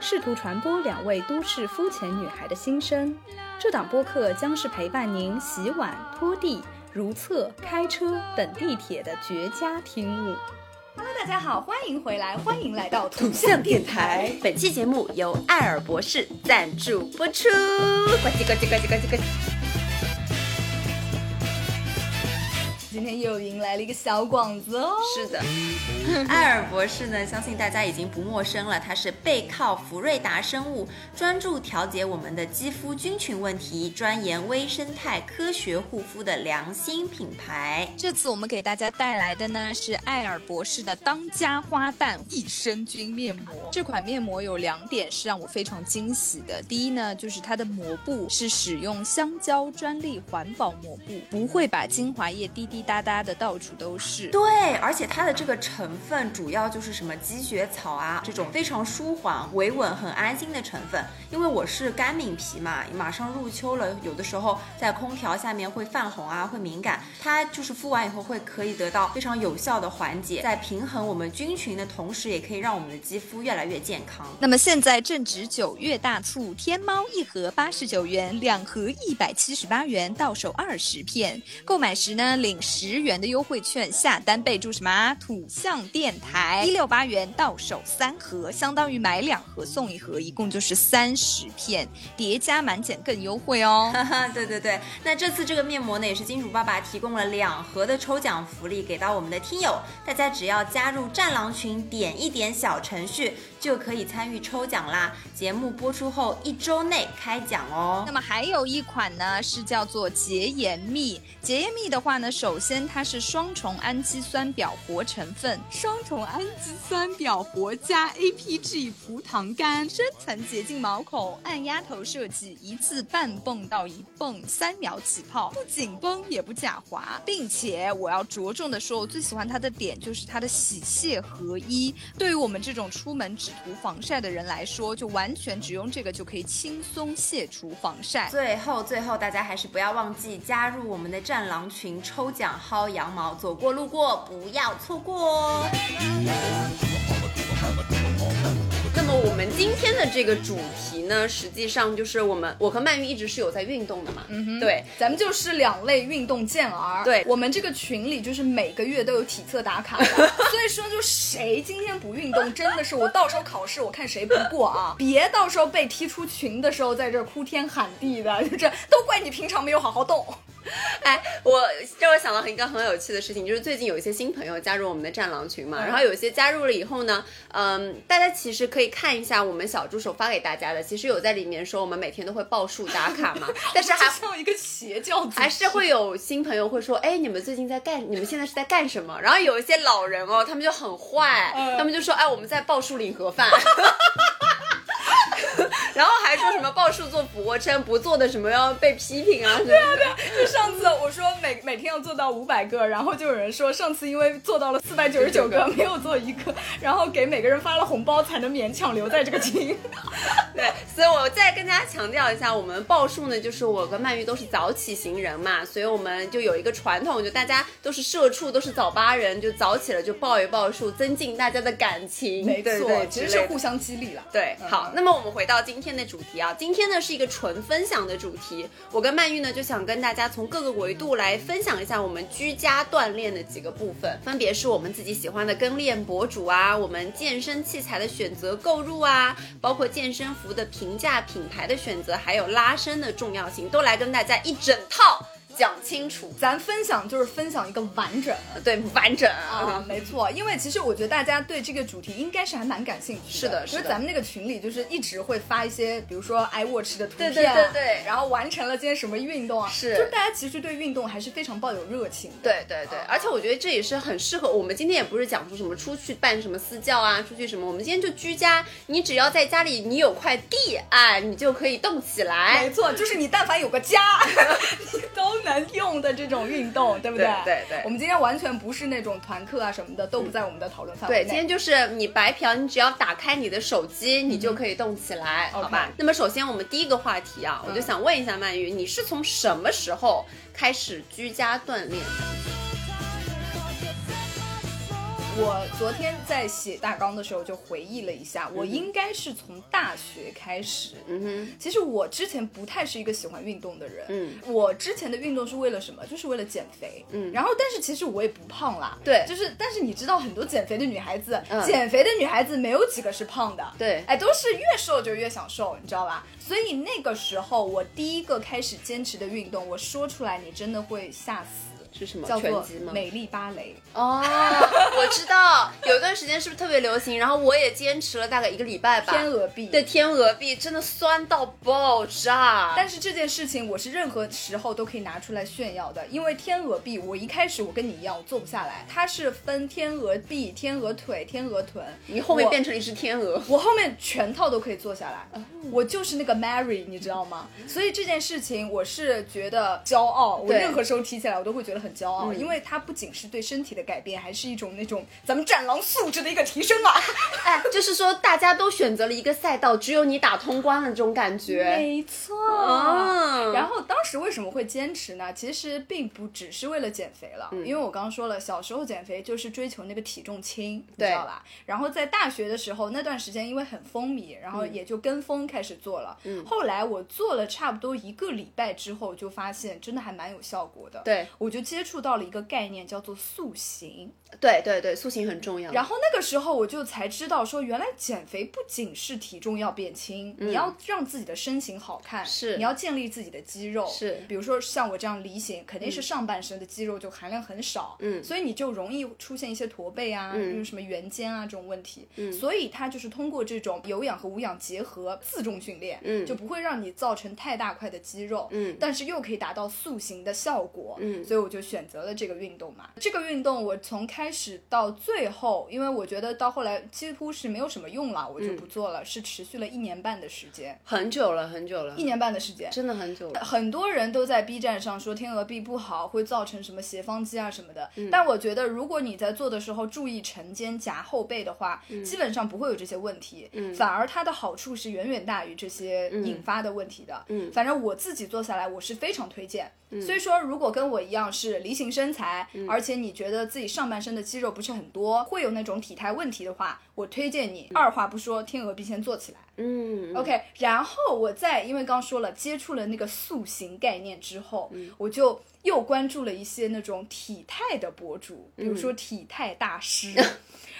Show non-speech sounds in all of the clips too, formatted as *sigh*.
试图传播两位都市肤浅女孩的心声。这档播客将是陪伴您洗碗、拖地、如厕、开车等地铁的绝佳听物。Hello，大家好，欢迎回来，欢迎来到土象电台。本期节目由艾尔博士赞助播出。呱唧呱唧呱唧呱唧呱唧。今天又迎来了一个小广子哦。是的，艾尔博士呢，相信大家已经不陌生了。他是背靠福瑞达生物，专注调节我们的肌肤菌群问题，专研微生态科学护肤的良心品牌。这次我们给大家带来的呢是艾尔博士的当家花旦益生菌面膜。这款面膜有两点是让我非常惊喜的。第一呢，就是它的膜布是使用香蕉专利环保膜布，不会把精华液滴滴。哒哒的到处都是，对，而且它的这个成分主要就是什么积雪草啊，这种非常舒缓、维稳、很安心的成分。因为我是干敏皮嘛，马上入秋了，有的时候在空调下面会泛红啊，会敏感。它就是敷完以后会可以得到非常有效的缓解，在平衡我们菌群的同时，也可以让我们的肌肤越来越健康。那么现在正值九月大促，天猫一盒八十九元，两盒一百七十八元，到手二十片。购买时呢，领。十元的优惠券，下单备注什么？土象电台一六八元到手三盒，相当于买两盒送一盒，一共就是三十片，叠加满减更优惠哦。*laughs* 对对对，那这次这个面膜呢，也是金主爸爸提供了两盒的抽奖福利给到我们的听友，大家只要加入战狼群，点一点小程序。就可以参与抽奖啦！节目播出后一周内开奖哦。那么还有一款呢，是叫做洁颜蜜。洁颜蜜的话呢，首先它是双重氨基酸表活成分，双重氨基酸表活加 APG 葡糖苷，深层洁净毛孔，按压头设计，一次半泵到一泵，三秒起泡，不紧绷也不假滑，并且我要着重的说，我最喜欢它的点就是它的洗卸合一。对于我们这种出门。只涂防晒的人来说，就完全只用这个就可以轻松卸除防晒。最后，最后大家还是不要忘记加入我们的战狼群，抽奖薅羊毛，走过路过不要错过哦。的这个主题呢，实际上就是我们我和曼玉一直是有在运动的嘛，嗯哼，对，咱们就是两类运动健儿。对，我们这个群里就是每个月都有体测打卡的，所以说就谁今天不运动，真的是我到时候考试我看谁不过啊！别到时候被踢出群的时候在这哭天喊地的，就这都怪你平常没有好好动。*laughs* 哎，我让我想到一个很有趣的事情，就是最近有一些新朋友加入我们的战狼群嘛，然后有些加入了以后呢，嗯，大家其实可以看一下我们小助手发给大家的，其实有在里面说我们每天都会报数打卡嘛，*laughs* 但是还像一个邪教，还是会有新朋友会说，哎，你们最近在干，你们现在是在干什么？然后有一些老人哦，他们就很坏，他们就说，哎，我们在报数领盒饭。*laughs* *laughs* 然后还说什么报数做俯卧撑，不做的什么要被批评啊？*laughs* 对啊对啊，就上次我说每每天要做到五百个，然后就有人说上次因为做到了四百九十九个，没有做一个，然后给每个人发了红包才能勉强留在这个群。*laughs* 对，所以我再跟大家强调一下，我们报数呢，就是我跟曼玉都是早起型人嘛，所以我们就有一个传统，就大家都是社畜，都是早八人，就早起了就报一报数，增进大家的感情。没错，其实是互相激励了。对，好，那么我们我们回到今天的主题啊，今天呢是一个纯分享的主题，我跟曼玉呢就想跟大家从各个维度来分享一下我们居家锻炼的几个部分，分别是我们自己喜欢的跟练博主啊，我们健身器材的选择购入啊，包括健身服的平价品牌的选择，还有拉伸的重要性，都来跟大家一整套。讲清楚。咱分享就是分享一个完整对，完整啊，没错。因为其实我觉得大家对这个主题应该是还蛮感兴趣是的，是的。因为咱们那个群里就是一直会发一些，比如说 iWatch 的图片，对对对对，然后完成了今天什么运动啊，是，就大家其实对运动还是非常抱有热情。对对对，而且我觉得这也是很适合我们今天也不是讲出什么出去办什么私教啊，出去什么，我们今天就居家，你只要在家里你有块地啊，你就可以动起来。没错，就是你但凡有个家，*laughs* 你都能用的这种运动，*laughs* 对不对？对对。我们今天完全不是那种团课啊什么的，都不在我们的讨论范围内。对，今天就是你白嫖，你只要打开你的手机，你就可以动起来，好吧？那么首先我们第一个话题啊，我就想问一下曼玉，你是从什么时候开始居家锻炼的？我昨天在写大纲的时候就回忆了一下，我应该是从大学开始。嗯哼，其实我之前不太是一个喜欢运动的人。嗯，我之前的运动是为了什么？就是为了减肥。嗯，然后但是其实我也不胖啦。对，就是但是你知道很多减肥的女孩子，减肥的女孩子没有几个是胖的。对，哎，都是越瘦就越想瘦，你知道吧？所以那个时候我第一个开始坚持的运动，我说出来你真的会吓死。是什么？叫做吗？美丽芭蕾哦，我知道，有一段时间是不是特别流行？然后我也坚持了大概一个礼拜吧。天鹅臂，对，天鹅臂真的酸到爆炸。但是这件事情我是任何时候都可以拿出来炫耀的，因为天鹅臂，我一开始我跟你一样，我做不下来。它是分天鹅臂、天鹅腿、天鹅臀，你后面变成一只天鹅，我后面全套都可以做下来。我就是那个 Mary，你知道吗？所以这件事情我是觉得骄傲，我任何时候提起来我都会觉得很。很骄傲，因为它不仅是对身体的改变，还是一种那种咱们战狼素质的一个提升啊！哎，就是说大家都选择了一个赛道，只有你打通关了这种感觉。没错。然后当时为什么会坚持呢？其实并不只是为了减肥了，因为我刚刚说了，小时候减肥就是追求那个体重轻，你知道吧？然后在大学的时候那段时间因为很风靡，然后也就跟风开始做了。嗯。后来我做了差不多一个礼拜之后，就发现真的还蛮有效果的。对，我就接触到了一个概念，叫做塑形。对对对，塑形很重要。然后那个时候我就才知道，说原来减肥不仅是体重要变轻，你要让自己的身形好看，是。你要建立自己的肌肉，是。比如说像我这样梨形，肯定是上半身的肌肉就含量很少，嗯，所以你就容易出现一些驼背啊，就是什么圆肩啊这种问题。嗯，所以它就是通过这种有氧和无氧结合，自重训练，嗯，就不会让你造成太大块的肌肉，嗯，但是又可以达到塑形的效果，嗯，所以我就选择了这个运动嘛。这个运动我从开始到最后，因为我觉得到后来几乎是没有什么用了，我就不做了。是持续了一年半的时间，很久了，很久了，一年半的时间，真的很久了。很多人都在 B 站上说天鹅臂不好，会造成什么斜方肌啊什么的。但我觉得，如果你在做的时候注意沉肩夹后背的话，基本上不会有这些问题。嗯，反而它的好处是远远大于这些引发的问题的。嗯，反正我自己做下来，我是非常推荐。所以说，如果跟我一样是梨形身材，而且你觉得自己上半身的肌肉不是很多，会有那种体态问题的话，我推荐你二话不说，天鹅臂先做起来。嗯，OK，然后我再因为刚说了接触了那个塑形概念之后，我就又关注了一些那种体态的博主，比如说体态大师。*laughs*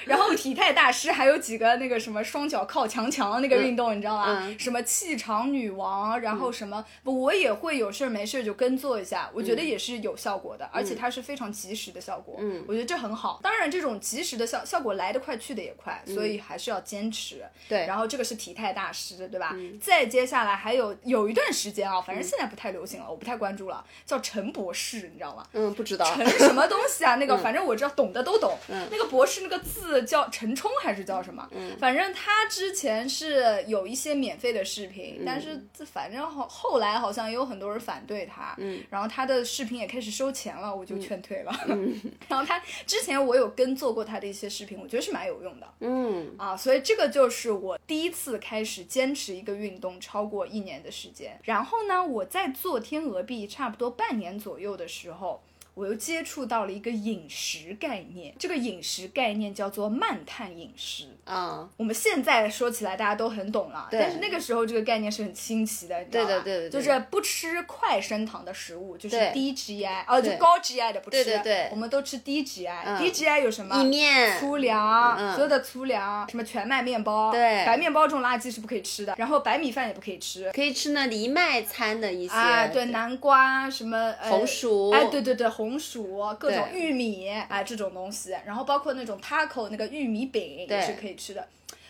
然后体态大师还有几个那个什么双脚靠墙墙那个运动，你知道吗？什么气场女王，然后什么不，我也会有事儿没事儿就跟做一下，我觉得也是有效果的，而且它是非常及时的效果。嗯，我觉得这很好。当然，这种及时的效效果来得快去的也快，所以还是要坚持。对，然后这个是体态大师，对吧？再接下来还有有一段时间啊，反正现在不太流行了，我不太关注了，叫陈博士，你知道吗？嗯，不知道。陈什么东西啊？那个反正我知道，懂的都懂。嗯，那个博士那个字叫陈冲。还是叫什么？嗯，反正他之前是有一些免费的视频，但是反正后后来好像也有很多人反对他，嗯，然后他的视频也开始收钱了，我就劝退了。嗯，*laughs* 然后他之前我有跟做过他的一些视频，我觉得是蛮有用的，嗯啊，所以这个就是我第一次开始坚持一个运动超过一年的时间。然后呢，我在做天鹅臂差不多半年左右的时候。我又接触到了一个饮食概念，这个饮食概念叫做慢碳饮食。啊，我们现在说起来大家都很懂了，但是那个时候这个概念是很新奇的，你知道吧？对的对的对的。就是不吃快升糖的食物，就是低 GI，哦，就高 GI 的不吃，对对对。我们都吃低 GI，、嗯。低 GI 有什么？意面粗粮，嗯。所有的粗粮，什么全麦面包，对。白面包这种垃圾是不可以吃的，然后白米饭也不可以吃。可以吃呢藜麦餐的一些，啊，对，南瓜什么、呃、红薯哎，对对对，红薯，各种玉米，啊，这种东西，然后包括那种 taco 那个玉米饼也是可以吃的。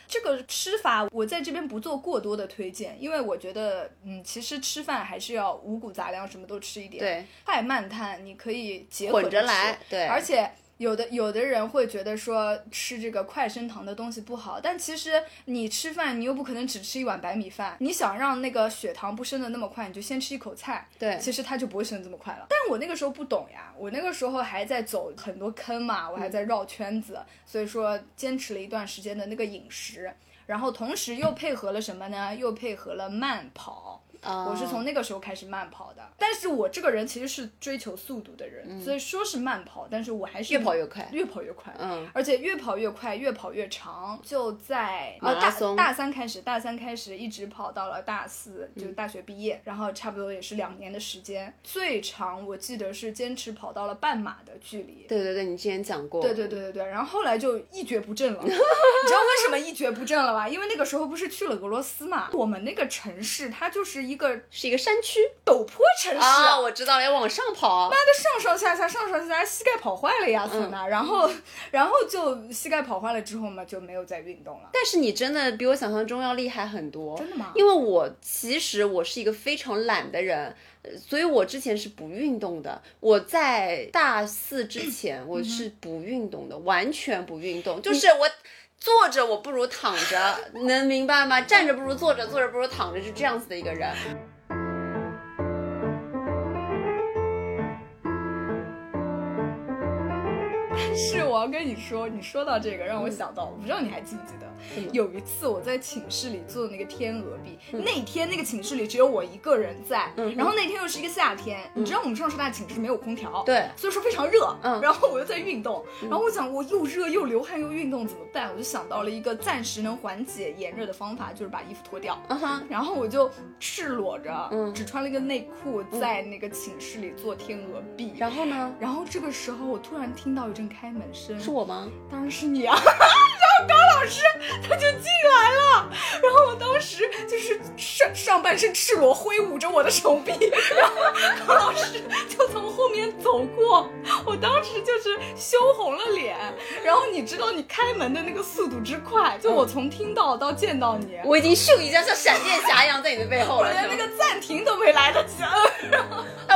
这个吃法我在这边不做过多的推荐，因为我觉得，嗯，其实吃饭还是要五谷杂粮什么都吃一点。对，快慢碳你可以结合着吃来对而且。有的有的人会觉得说吃这个快升糖的东西不好，但其实你吃饭你又不可能只吃一碗白米饭，你想让那个血糖不升的那么快，你就先吃一口菜，对其实它就不会升这么快了。但我那个时候不懂呀，我那个时候还在走很多坑嘛，我还在绕圈子，所以说坚持了一段时间的那个饮食，然后同时又配合了什么呢？*laughs* 又配合了慢跑。啊我是从那个时候开始慢跑的，但是我这个人其实是追求速度的人，所以说是慢跑，但是我还是越跑越快越跑越快，嗯，而且越跑越快，越跑越长。就在呃大马拉松大三开始，大三开始一直跑到了大四，就大学毕业，然后差不多也是两年的时间，最长我记得是坚持跑到了半马的距离。对对对，你之前讲过，对对对对对，然后后来就一蹶不振了。*laughs* 你知道为什么一蹶不振了吧？因为那个时候不是去了俄罗斯嘛，我们那个城市它就是一个是一个山区陡坡城市啊，我知道了，要往上跑，妈的上上下下，上上下下，膝盖跑坏了呀，孙娜。然后，然后就膝盖跑坏了之后嘛，就没有再运动了。但是你真的比我想象中要厉害很多，真的吗因为我其实我是一个非常懒的人，呃所以我之前是不运动的。我在大四之前我是不运动的，完全不运动，就是我。坐着我不如躺着，能明白吗？站着不如坐着，坐着不如躺着，是这样子的一个人。是，我要跟你说，你说到这个，让我想到，我不知道你还记不记得，有一次我在寝室里做那个天鹅臂，那天那个寝室里只有我一个人在，然后那天又是一个夏天，你知道我们上师大寝室没有空调，对所以说非常热，嗯 *laughs* 然后我又在运动，然后我想我又热又流汗又运动怎么办？我就想到了一个暂时能缓解炎热的方法，就是把衣服脱掉。然后我就赤裸着，嗯只穿了一个内裤，在那个寝室里做天鹅臂。然后呢？然后这个时候，我突然听到一阵开门声，是我吗？当然是你啊！*laughs* 然后高老师他就进来了，然后我当时就是上上半身赤裸挥舞着我的手臂，然后高老师就从后面走过，我当时就是羞红了脸。然后你知道你开门的那个速度之快，就我从听到到见到你，我已经咻一下像闪电侠一样在你的背后了，我连那个暂停都没来得及摁。哎，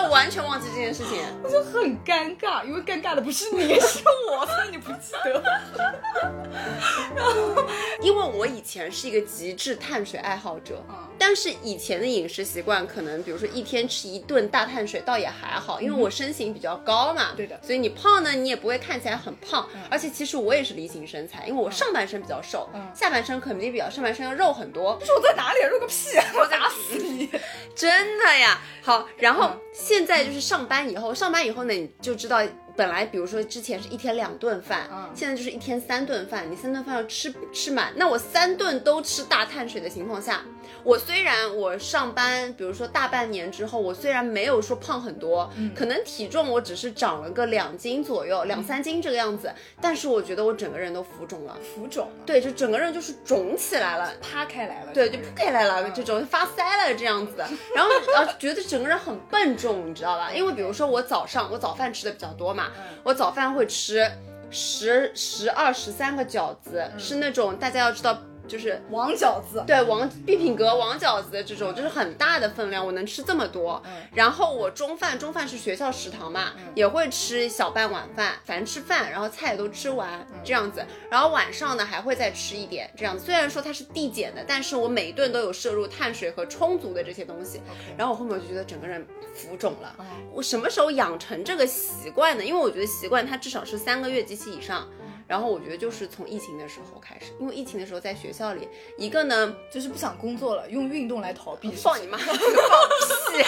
我完全忘记这件事情。我就很尴尬，因为尴尬的不是你，*laughs* 是我，所以你不记得。*laughs* 然后因为我以前是一个极致碳水爱好者，嗯但是以前的饮食习惯可能，比如说一天吃一顿大碳水，倒也还好，因为我身形比较高嘛，嗯对的嗯所以你胖呢，你也不会看起来很胖，而且其实我也是梨形身材，因为我上半身比较瘦，嗯下半身肯定比较上半身要肉很多，*laughs* 说在哪里？肉个屁！啊我打死你！真的呀。好，然后嗯现在就是上班以后，上班以后呢，你就知道。本来，比如说之前是一天两顿饭，嗯现在就是一天三顿饭。你三顿饭要吃吃满，那我三顿都吃大碳水的情况下，我虽然我上班，比如说大半年之后，我虽然没有说胖很多，嗯可能体重我只是长了个两斤左右，两三斤这个样子，但是我觉得我整个人都浮肿了，浮肿了，对，就整个人就是肿起来了。趴开来了。对，就扑开来了，这种发腮了这样子，*laughs* 然后呃觉得整个人很笨重，你知道吧？因为比如说我早上我早饭吃的比较多嘛，我早饭会吃十十二十三个饺子，是那种大家要知道就是。王饺子，对王必品阁王饺子的这种，就是很大的分量，我能吃这么多。然后我中饭，中饭是学校食堂嘛，也会吃小半碗饭，反正吃饭，然后菜也都吃完这样子。然后晚上呢还会再吃一点这样子。虽然说它是递减的，但是我每一顿都有摄入碳水和充足的这些东西。然后我后面我就觉得整个人浮肿了。我什么时候养成这个习惯呢？因为我觉得习惯它至少是三个月及其以上。然后我觉得就是从疫情的时候开始，因为疫情的时候在学校里，一个呢就是不想工作了，用运动来逃避。放你妈，这 *laughs* 个放屁！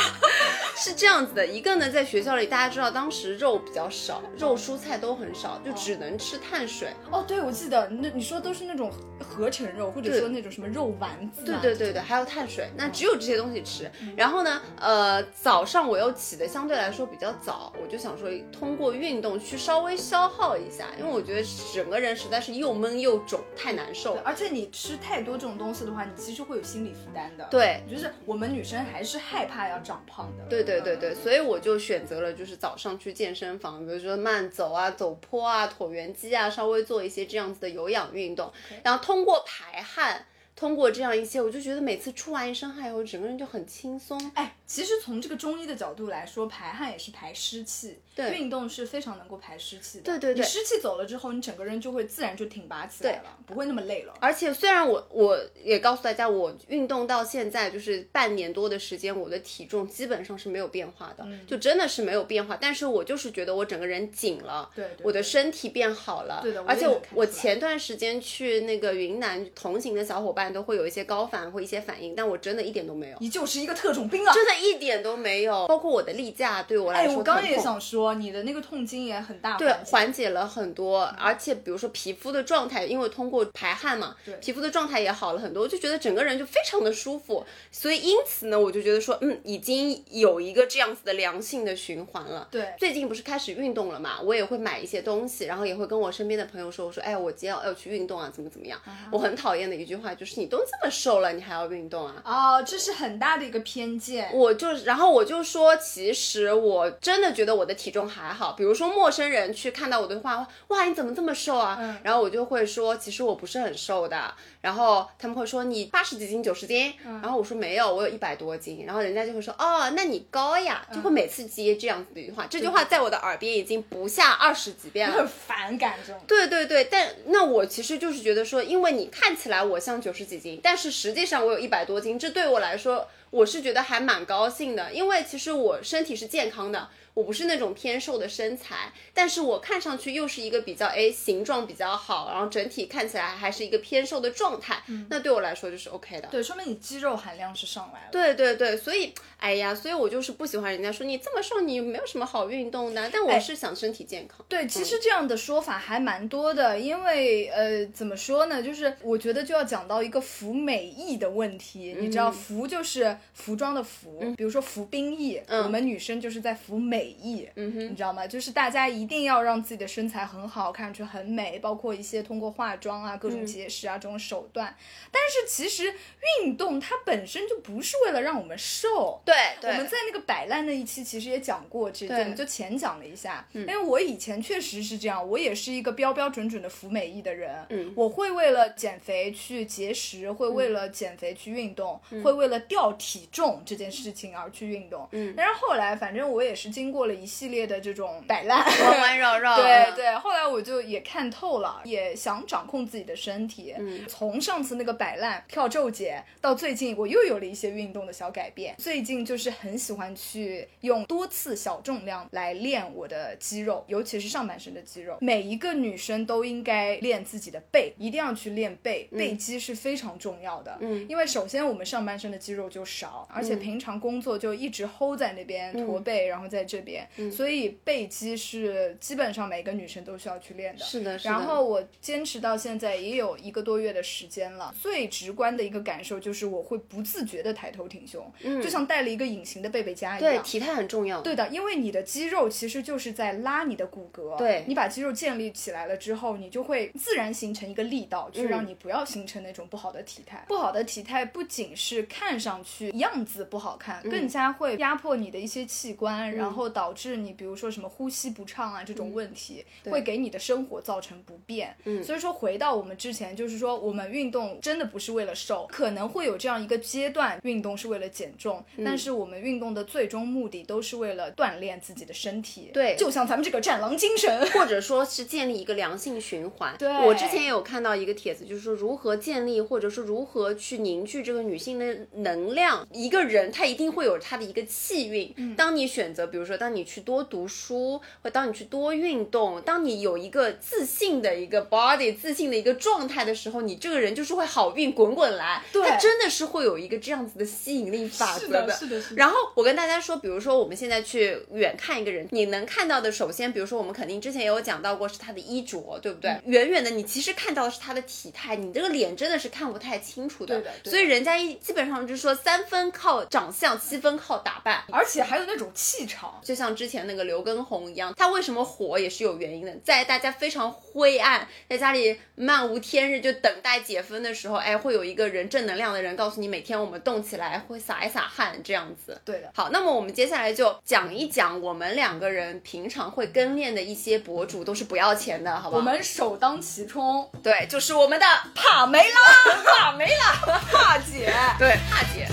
*laughs* 是这样子的，一个呢，在学校里，大家知道当时肉比较少，肉蔬菜都很少，就只能吃碳水。哦，对，我记得那你说都是那种合成肉，或者说那种什么肉丸子啊。对对对对，还有碳水，那只有这些东西吃。然后呢，呃，早上我又起的相对来说比较早，我就想说通过运动去稍微消耗一下，因为我觉得整个人实在是又闷又肿，太难受。而且你吃太多这种东西的话，你其实会有心理负担的。对，就是我们女生还是害怕要长胖的。对对对对，所以我就选择了就是早上去健身房，比如说慢走啊、走坡啊、椭圆机啊，稍微做一些这样子的有氧运动，然后通过排汗。通过这样一些，我就觉得每次出完一身汗以后，整个人就很轻松。哎，其实从这个中医的角度来说，排汗也是排湿气，对运动是非常能够排湿气的。对对对你湿气走了之后，你整个人就会自然就挺拔起来了，不会那么累了。而且虽然我我也告诉大家，我运动到现在就是半年多的时间，我的体重基本上是没有变化的，就真的是没有变化。但是我就是觉得我整个人紧了，对对我的身体变好了，对的而且我我前段时间去那个云南同行的小伙伴都会有一些高反或一些反应，但我真的一点都没有。你就是一个特种兵啊！真的一点都没有，包括我的例假对我来哎，说，我刚刚也想说，你的那个痛经也很大对，缓解了很多，而且比如说皮肤的状态，因为通过排汗嘛，对皮肤的状态也好了很多，我就觉得整个人就非常的舒服，所以因此呢，我就觉得说，嗯，已经有一个这样子的良性的循环了。对最近不是开始运动了嘛，我也会买一些东西，然后也会跟我身边的朋友说，我说，哎，我今天要要去运动啊，怎么怎么样。我很讨厌的一句话就是，你都这么瘦了，你还要运动啊？哦，这是很大的一个偏见。我就，然后我就说，其实我真的觉得我的体重还好。比如说陌生人去看到我的话，哇，你怎么这么瘦啊？嗯然后我就会说，其实我不是很瘦的。然后他们会说你八十几斤、九十斤，嗯然后我说没有，我有一百多斤。然后人家就会说，哦，那你高呀，就会每次接这样子的一句话。这句话在我的耳边已经不下二十几遍了很。反感这种。对对对，但那我其实就是觉得说，因为你看起来我像九十几斤，但是实际上我有一百多斤，这对我来说，我是觉得还蛮高兴的，因为其实我身体是健康的，我不是那种偏瘦的身材，但是我看上去又是一个比较哎形状比较好，然后整体看起来还是一个偏瘦的状态，那对我来说就是 OK 的。对，说明你肌肉含量是上来了。对对对，所以哎呀，所以我就是不喜欢人家说你这么瘦，你没有什么好运动的，但我是想身体健康。对，其实这样的说法还蛮多的，因为呃，怎么说呢？就是我觉得就要讲到一个服美役的问题。你知道，服就是服装的服，比如说服兵役，我们女生就是在服美役，嗯哼，你知道吗？就是大家一定要让自己的身材很好，看上去很美，包括一些通过化妆啊、各种节食啊、这种手段。但是其实运动它本身就不是为了让我们瘦，对对，我们在那个摆烂那一期其实也讲过这我们就浅讲了一下。因为我以前确实是这样，我也是一个标标准准的服美意的人。嗯我会为了减肥去节食，会为了减肥去运动，嗯会为了掉体重这件事情而去运动。嗯但是后来，反正我也是经过了一系列的这种摆烂，弯弯绕绕，对对，后来我就也看透了，也想掌控自己的身体。嗯从上次那个摆烂跳皱节，到最近我又有了一些运动的小改变。最近就是很喜欢去用多次小重量来练我的肌肉，尤其是上半身的肌肉。每一个女生都应该练自己的背，一定要去练背，背肌是非常重要的。嗯因为首先我们上半身的肌肉就少，而且平常工作就一直 hold 在那边驼背，然后在这边，所以背肌是基本上每个女生都需要去练的。是的，是的。然后我坚持到现在也有一个多月的时间了，最直观的一个感受就是我会不自觉的抬头挺胸，就像带了一个隐形的背背夹一样。对体态很重要。对的，因为你的肌肉其实就是在拉你的骨骼，对你把肌肉建立起来了之后，你就会自然形成一个力道，去让你不要形成那种不好的体态。不好的体态不仅是看上去样子不好看，更加会压迫你的一些器官，然后导致你比如说什么呼吸不畅啊这种问题，会给你的生活造成不便。嗯，所以说回到我们之前，就是说我们运动真的不是为了瘦，可能会有这样一个阶段，运动是为了减重，但是我们运动的最终目的都是为了锻炼自己的身体。对就像咱们这个战狼精神。或者说是建立一个良性循环。对我之前也有看到一个帖子，就是说如何建立或或者说如何去凝聚这个女性的能量。一个人他一定会有他的一个气运。嗯当你选择，比如说当你去多读书，或当你去多运动，当你有一个自信的一个 body、自信的一个状态的时候，你这个人就是会好运滚滚来。对它真的是会有一个这样子的吸引力法则是的是的是的然后我跟大家说，比如说我们现在去远看一个人，你能看到的，首先，比如说我们肯定之前也有讲到过是他的衣着，对不对？嗯远远的你其实看到的是他的体态，你这个脸真的是看不太清楚的。对的对的所以人家一基本上就是说三分靠长相，七分靠打扮。而且还有那种气场。就像之前那个刘畊宏一样，他为什么火也是有原因的。在大家非常灰暗，在家里漫无天日就等待解封的时候，哎，会有一个人正能量的人告诉你，每天我们动起来，会洒一洒汗这样子。对的，好，那么我们接下来就讲一讲我们两个人平常会跟练的一些博主，都是不要钱的，好不好？我们首当其冲，对，就是我们的帕梅拉，帕梅拉，帕姐。对帕姐，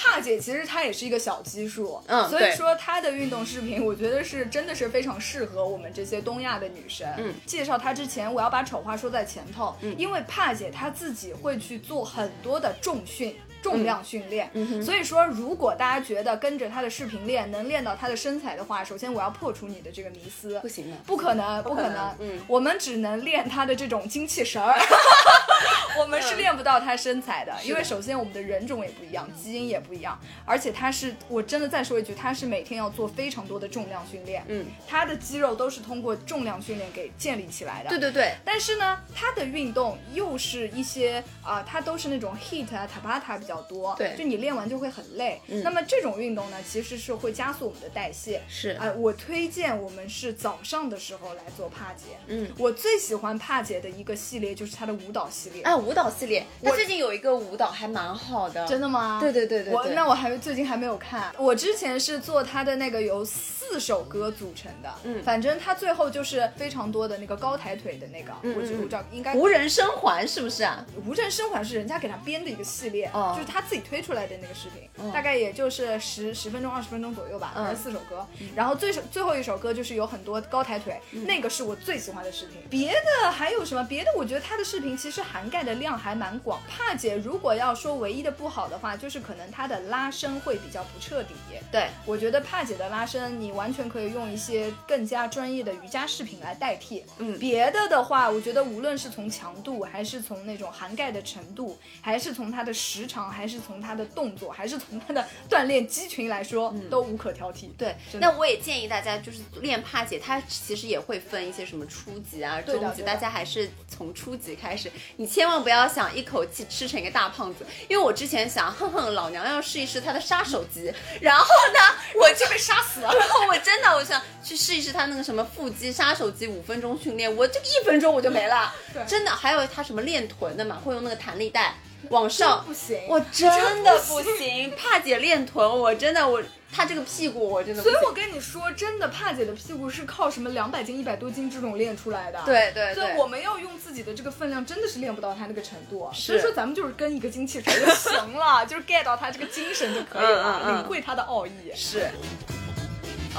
帕姐其实她也是一个小基数，嗯所以说她的运动视频，我觉得是真的是非常适合我们这些东亚的女生。嗯，介绍她之前，我要把丑话说在前头，嗯，因为帕姐她自己会去做很多的重训。重量训练，嗯所以说，如果大家觉得跟着她的视频练能练到她的身材的话，首先我要破除你的这个迷思，不行的不可能，不可能。可能，嗯。我们只能练她的这种精气神儿，*laughs* *laughs* 我们是练不到他身材的，因为首先我们的人种也不一样，基因也不一样，而且他是，我真的再说一句，他是每天要做非常多的重量训练，嗯，他的肌肉都是通过重量训练给建立起来的，对对对，但是呢，他的运动又是一些啊、他都是那种 HIT 啊、Tabata 比较多，对。就你练完就会很累。那么这种运动呢，其实是会加速我们的代谢。是。啊、我推荐我们是早上的时候来做帕姐。嗯，我最喜欢帕姐的一个系列就是她的舞蹈系列。哎，舞蹈系列，他最近有一个舞蹈还蛮好的，真的吗？对对对对对我那我还最近还没有看。我之前是做他的那个由四首歌组成的，嗯反正他最后就是非常多的那个高抬腿的那个，嗯我知道应该无人生还是不是啊？无人生还是人家给他编的一个系列，哦就是他自己推出来的那个视频，大概也就是十十分钟、二十分钟左右吧，四首歌。然后最首最后一首歌就是有很多高抬腿，嗯那个是我最喜欢的视频。别的还有什么？别的我觉得他的视频其实涵盖的量还蛮广。帕姐如果要说唯一的不好的话，就是可能她的拉伸会比较不彻底。对，我觉得帕姐的拉伸，你完全可以用一些更加专业的瑜伽视频来代替。嗯别的的话，我觉得无论是从强度，还是从那种涵盖的程度，还是从它的时长，还是从它的动作，还是从它的锻炼肌群来说，都无可挑剔。对，那我也建议大家就是练帕姐，她其实也会分一些什么初级啊、中级，大家还是从初级开始。你千万不要想一口气吃成一个大胖子，因为我之前想，哼哼，老娘要试一试她的杀手级，然后呢，我就被杀死了。*laughs* 然后我真的我想去试一试他那个什么腹肌杀手级五分钟训练，我这个一分钟我就没了。*laughs* 对真的，还有他什么练臀的嘛，会用那个弹力带往上不行我真的不行，帕姐练臀，我真的我她这个屁股我真的。所以我跟你说，真的，帕姐的屁股是靠什么两百斤、一百多斤这种练出来的。。对对对，所以我们要用自己的这个分量，真的是练不到他那个程度。是所以说咱们就是跟一个精气神就行了，*laughs* 就是 get 到他这个精神就可以了，领会他的奥义。是。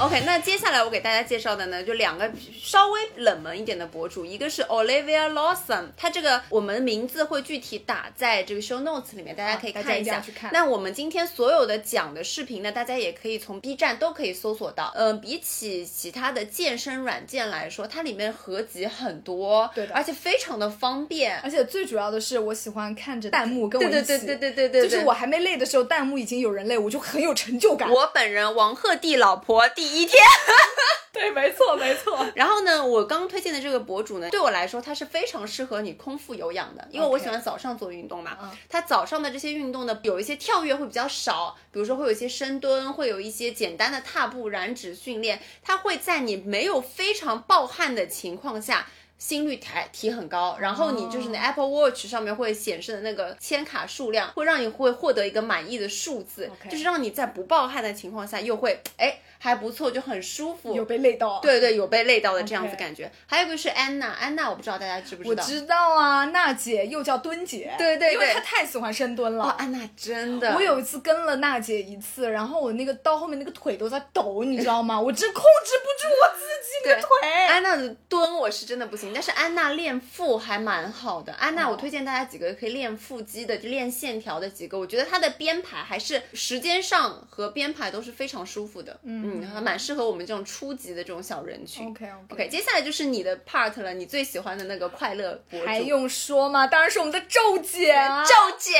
OK，那接下来我给大家介绍的呢，就两个稍微冷门一点的博主，一个是 Olivia Lawson，她这个我们名字会具体打在这个 show notes 里面，大家可以看一下。一去看那我们今天所有的讲的视频呢，大家也可以从 B 站都可以搜索到。嗯、比起其他的健身软件来说，它里面合集很多，对的而且非常的方便。而且最主要的是，我喜欢看着弹幕跟我一起。对对对对对对对就是我还没累的时候，弹幕已经有人累，我就很有成就感。我本人王鹤棣老婆第一天。*laughs* 对，没错没错。*laughs* 然后呢，我刚推荐的这个博主呢，对我来说，它是非常适合你空腹有氧的，因为我喜欢早上做运动嘛。嗯它早上的这些运动呢，有一些跳跃会比较少，比如说会有一些深蹲，会有一些简单的踏步燃脂训练，它会在你没有非常暴汗的情况下。心率抬提很高，然后你就是那 Apple Watch 上面会显示的那个千卡数量，会让你会获得一个满意的数字就是让你在不暴汗的情况下又会哎还不错，就很舒服，有被累到。，对对，有被累到的这样子感觉。还有一个是安娜，安娜我不知道大家知不知道？我知道啊，娜姐又叫蹲姐。对对对因为她太喜欢深蹲了。哦，安娜真的，我有一次跟了娜姐一次，然后我那个到后面那个腿都在抖，你知道吗？我真控制不住我自己的腿。安娜的蹲我是真的不行，行，但是安娜练腹还蛮好的。安娜，我推荐大家几个可以练腹肌的、练线条的几个，我觉得她的编排还是时间上和编排都是非常舒服的。嗯，还蛮适合我们这种初级的这种小人群。OK OK，接下来就是你的 part 了，你最喜欢的那个快乐博主。还用说吗？当然是我们的周姐啊！周姐，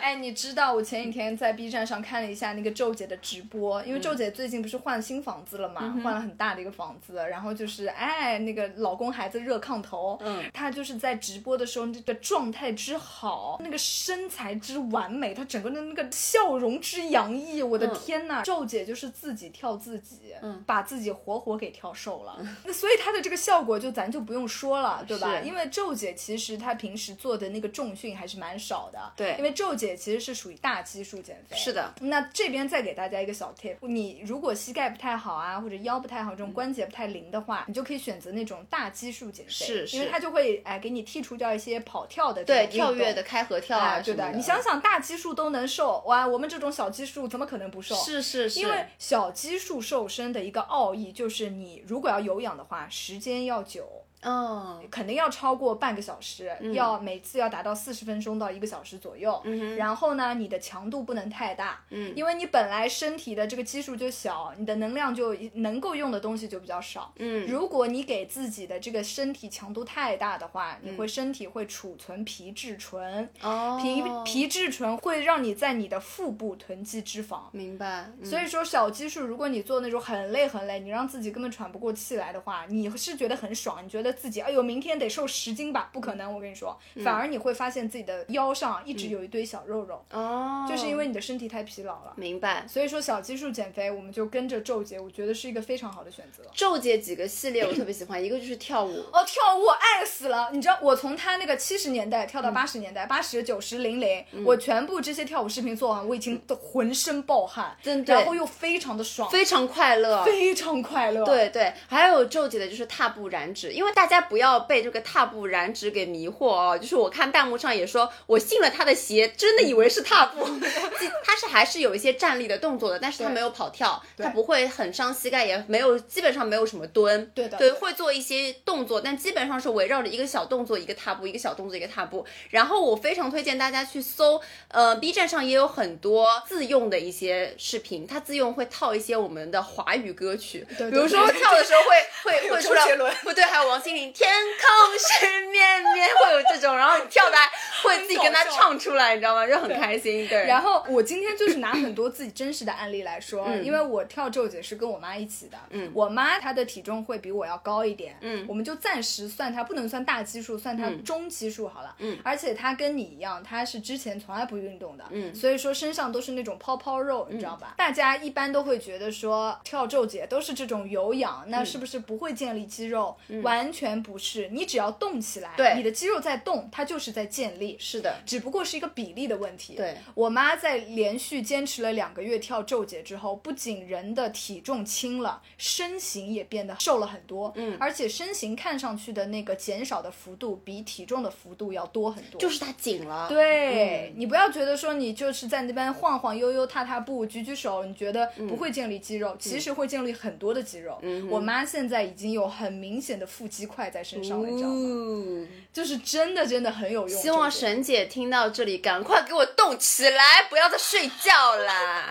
哎，你知道我前几天在 B 站上看了一下那个周姐的直播，因为周姐最近不是换新房子了嘛，换了很大的一个房子，然后就是哎，那个老公孩子热炕头，嗯，她就是在直播的时候那个状态之好，那个身材之完美，她整个的那个笑容之洋溢，我的天呐，周姐就是自己跳自己，嗯。把自己活活给跳瘦了，那所以它的这个效果就咱就不用说了，对吧？因为皱姐其实她平时做的那个重训还是蛮少的，对。因为皱姐其实是属于大基数减肥。是的，那这边再给大家一个小 tip，你如果膝盖不太好啊，或者腰不太好，这种关节不太灵的话，你就可以选择那种大基数减肥，是是。因为它就会哎给你剔除掉一些跑跳的对跳跃的、开合跳啊哎，对的，你想想大基数都能瘦，哇，我们这种小基数怎么可能不瘦？是是是，因为小基数瘦身的一个奥义就是，你如果要有氧的话，时间要久，嗯。肯定要超过半个小时，要每次要达到四十分钟到一个小时左右。嗯然后呢，你的强度不能太大，嗯。因为你本来身体的这个基数就小，你的能量就能够用的东西就比较少。嗯。如果你给自己的这个身体强度太大的话，嗯你会身体会储存皮质醇，哦。皮皮质醇会让你在你的腹部囤积脂肪。明白，嗯。所以说小基数，如果你做那种很累很累，你让自己根本喘不过气来的话，你是觉得很爽，你觉得自己哎呦明天得瘦十斤吧？不可能，我跟你说，嗯反而你会发现自己的腰上一直有一堆小肉肉，哦，就是因为你的身体太疲劳了。明白。所以说小基数减肥，我们就跟着周姐，我觉得是一个非常好的选择。周姐几个系列我特别喜欢，一个就是跳舞，哦，跳舞我爱死了！你知道我从她那个七十年代跳到八十年代，八十九十零零，我全部这些跳舞视频做完，我已经都浑身暴汗，真的然后又非常的爽，非常快乐。非常快乐。对对，还有周姐的就是踏步燃脂，因为大家不要被这个踏步燃脂给迷惑哦。就是我看弹幕上也说，我信了他的邪，真的以为是踏步，*laughs* 他是还是有一些站立的动作的，但是他没有跑跳，他不会很伤膝盖，也没有基本上没有什么蹲。对，的对会做一些动作，但基本上是围绕着一个小动作一个踏步，一个小动作一个踏步。然后我非常推荐大家去搜，呃，B 站上也有很多自用的一些视频，它自用会套一些我们的华语歌曲，对对比如说跳的时候会会会出来周杰伦，不对，还有王天空是绵绵，会有这种，然后你跳的还会自己跟他唱出来，你知道吗？就很开心。对，然后我今天就是拿很多自己真实的案例来说，嗯。因为我跳皱姐是跟我妈一起的，嗯，我妈她的体重会比我要高一点，嗯。我们就暂时算她不能算大基数，算她中基数好了，嗯，而且她跟你一样，她是之前从来不运动的，嗯。所以说身上都是那种泡泡肉，你知道吧？大家一般都会觉得说跳皱姐都是这种有氧，嗯那是不是不会建立肌肉？完全不是，你只要动起来，对。你的肌肉在动，它就是在建立，是的，只不过是一个比例的问题。对。我妈在连续坚持了两个月跳皱节之后，不仅人的体重轻了，身形也变得瘦了很多，嗯，而且身形看上去的那个减少的幅度比体重的幅度要多很多。就是它紧了。对、你不要觉得说你就是在那边晃晃悠悠、踏踏步、举举手，你觉得不会建立肌肉，其实会建立很多的肌肉。我妈现在已经有很明显的腹肌块在身上了，你知道吗？哦就是真的真的很有用。希望沈姐听到这里，赶快给我动起来，不要再睡觉啦！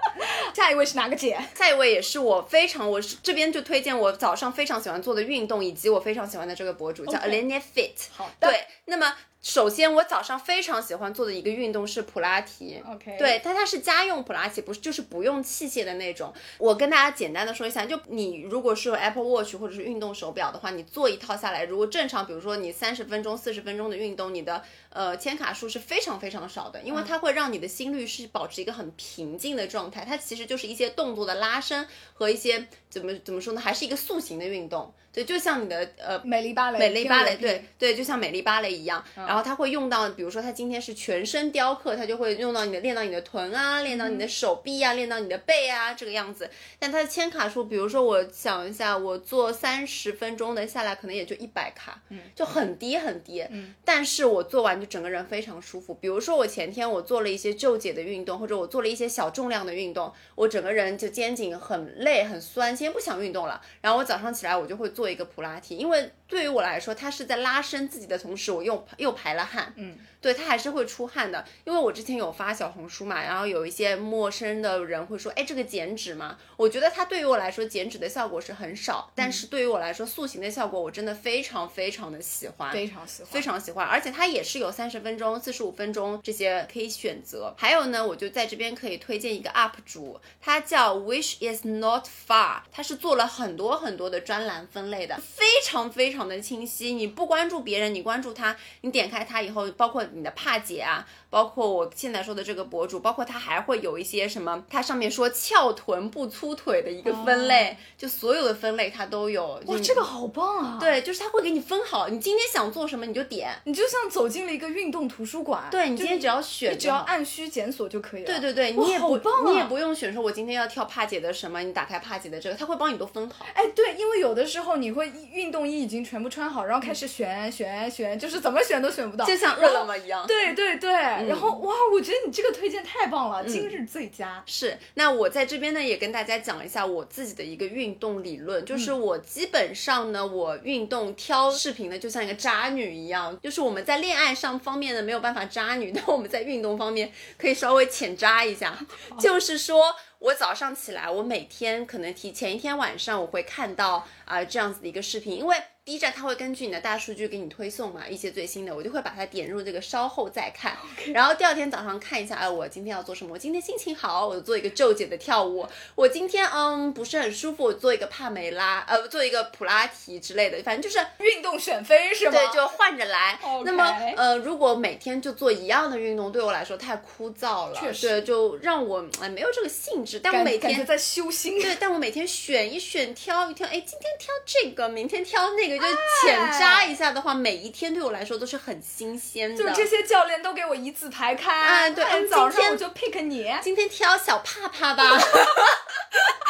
*laughs* 下一位是哪个姐？*laughs* 下一位也是我非常，我是这边就推荐我早上非常喜欢做的运动，以及我非常喜欢的这个博主叫 Alenia Fit。好的对，那么首先我早上非常喜欢做的一个运动是普拉提。OK 对，但它是家用普拉提，不是就是不用器械的那种。我跟大家简单的说一下，就你如果是有 Apple Watch 或者是运动手表的话，你做一套下来，如果正常，比如说你三十分钟、四十分钟的运动，你的呃千卡数是非常非常少的，因为它会让你的心率是保持一个很平静的状态。它其实就是一些动作的拉伸和一些怎么怎么说呢，还是一个塑形的运动。对，就像你的呃美丽芭蕾，美丽芭蕾，对对，就像美丽芭蕾一样。然然后他会用到，比如说他今天是全身雕刻，他就会用到你的练到你的臀啊，练到你的手臂啊，练到你的背啊这个样子。但他的千卡数，比如说我想一下，我做三十分钟的下来，可能也就一百卡，嗯，就很低很低，嗯，但是我做完就整个人非常舒服。比如说我前天我做了一些救解的运动，或者我做了一些小重量的运动，我整个人就肩颈很累很酸，今天不想运动了，然后我早上起来我就会做做一个普拉提，因为对于我来说，它是在拉伸自己的同时，我又又排了汗，嗯。对他还是会出汗的，因为我之前有发小红书嘛，然后有一些陌生的人会说，哎，这个减脂吗？我觉得它对于我来说减脂的效果是很少，但是对于我来说塑形的效果我真的非常非常的喜欢，非常喜欢，非常喜欢，而且它也是有三十分钟、四十五分钟这些可以选择。还有呢，我就在这边可以推荐一个 UP 主，他叫 Wish is not far，他是做了很多很多的专栏分类的，非常非常的清晰。你不关注别人，你关注他，你点开他以后，包括。你的帕姐啊，包括我现在说的这个博主，包括他还会有一些什么，它上面说翘臀不粗腿的一个分类，就所有的分类它都有。哇，这个好棒啊！对，就是他会给你分好，你今天想做什么你就点，你就像走进了一个运动图书馆。对，你今天只要选，只要按需检索就可以了。对对对，你也不你也不用选说，我今天要跳帕姐的什么，你打开帕姐的这个，他会帮你都分好。哎，对，因为有的时候你会运动衣已经全部穿好，然后开始选选选，就是怎么选都选不到，就像饿了么一样。对对对，然后哇，我觉得你这个推荐太棒了，今日最佳。是，那我在这边呢也跟大家讲一下我自己的一个运动理论，就是我基本上呢，我运动挑视频呢就像一个渣女一样，就是我们在恋爱上方面呢没有办法渣女，*laughs* 但我们在运动方面可以稍微浅渣一下，*laughs* 就是说我早上起来，我每天可能提前一天晚上我会看到啊这样子的一个视频，因为。B 站它会根据你的大数据给你推送嘛一些最新的，我就会把它点入这个稍后再看，*laughs* 然后第二天早上看一下，哎，我今天要做什么？我今天心情好，我就做一个骤减的跳舞。我今天嗯不是很舒服，我做一个帕梅拉，呃，做一个普拉提之类的，反正就是运动选妃是吗？对，就换着来。*laughs* 那么呃，如果每天就做一样的运动，对我来说太枯燥了，确实，对，就让我哎没有这个兴致。但我每天在修心。对，但我每天选一选，挑一挑，哎，今天挑这个，明天挑那个。就浅扎一下的话，每一天对我来说都是很新鲜的。就这些教练都给我一字排开。啊，对，早上我就 pick 你，今天挑小帕帕吧。*laughs*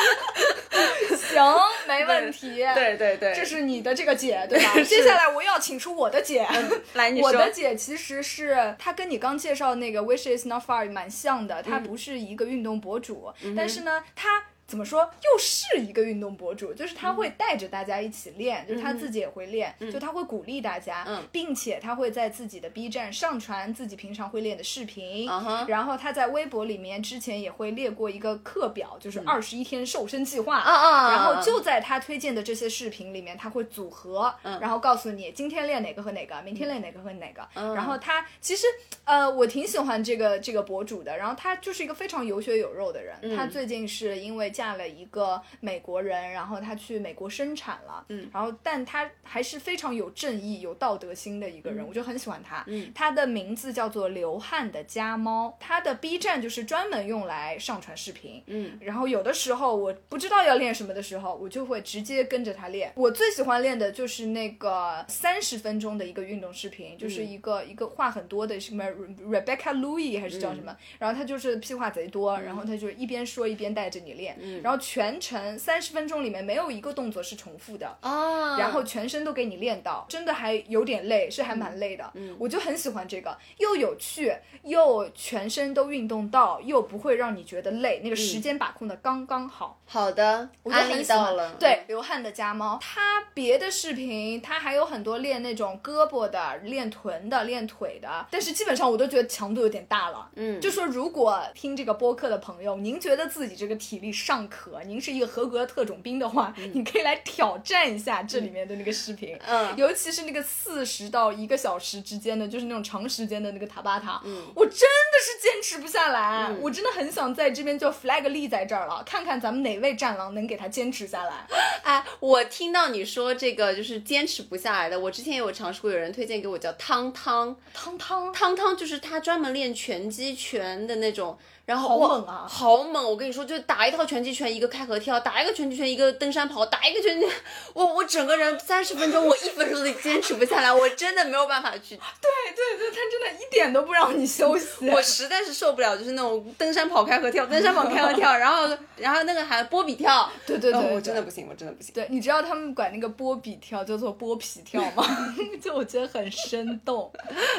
*laughs* 行，没问题。对对对，这是你的这个姐，对吧？*laughs* 接下来我要请出我的姐。来，你说。我的姐其实是她跟你刚介绍那个 Wish is not far 蛮像的，她不是一个运动博主，但是呢，她。怎么说？又是一个运动博主，就是他会带着大家一起练，就是他自己也会练，就他会鼓励大家，并且他会在自己的 B 站上传自己平常会练的视频，然后他在微博里面之前也会列过一个课表，就是二十一天瘦身计划，然后就在他推荐的这些视频里面，他会组合，然后告诉你今天练哪个和哪个，明天练哪个和哪个，然后他其实呃我挺喜欢这个这个博主的，然后他就是一个非常有血有肉的人，他最近是因为嫁了一个美国人，然后他去美国生产了，嗯，然后但他还是非常有正义、有道德心的一个人，我就很喜欢他。嗯，他的名字叫做流汗的家猫，他的 B 站就是专门用来上传视频，嗯，然后有的时候我不知道要练什么的时候，我就会直接跟着他练。我最喜欢练的就是那个三十分钟的一个运动视频，就是一个一个话很多的什么 Rebecca Louis 还是叫什么，然后他就是屁话贼多，然后他就一边说一边带着你练。然后全程三十分钟里面没有一个动作是重复的啊，然后全身都给你练到，真的还有点累，是还蛮累的。嗯，我就很喜欢这个，又有趣，又全身都运动到，又不会让你觉得累，那个时间把控的刚刚好。好的，我就很喜欢。对，流汗的家猫，他别的视频他还有很多练那种胳膊的、练臀的、练腿的，但是基本上我都觉得强度有点大了。嗯，就说如果听这个播客的朋友，您觉得自己这个体力尚可，您是一个合格的特种兵的话，你可以来挑战一下这里面的那个视频。嗯，尤其是那个四十到一个小时之间的，就是那种长时间的那个塔巴塔。嗯，我真的是坚持不下来，我真的很想在这边就 flag 立在这儿了，看看咱们哪。位战狼能给他坚持下来？*laughs* 哎，我听到你说这个就是坚持不下来的。我之前也有尝试过，有人推荐给我叫汤汤汤汤汤汤，就是他专门练拳击拳的那种。然后好猛啊好猛！我跟你说，就打一套拳击拳，一个开合跳，打一个拳击拳，一个登山跑，打一个拳击，我我整个人三十分钟，我一分钟都坚持不下来，我真的没有办法去，*laughs* 对对对，他真的一点都不让你休息。我实在是受不了，就是那种登山跑开合跳，登山跑开合跳，*laughs* 然后然后那个还波比跳，对对对哦我真的不行，我真的不行。对，你知道他们管那个波比跳叫做波皮跳吗？*laughs* 就我觉得很生动。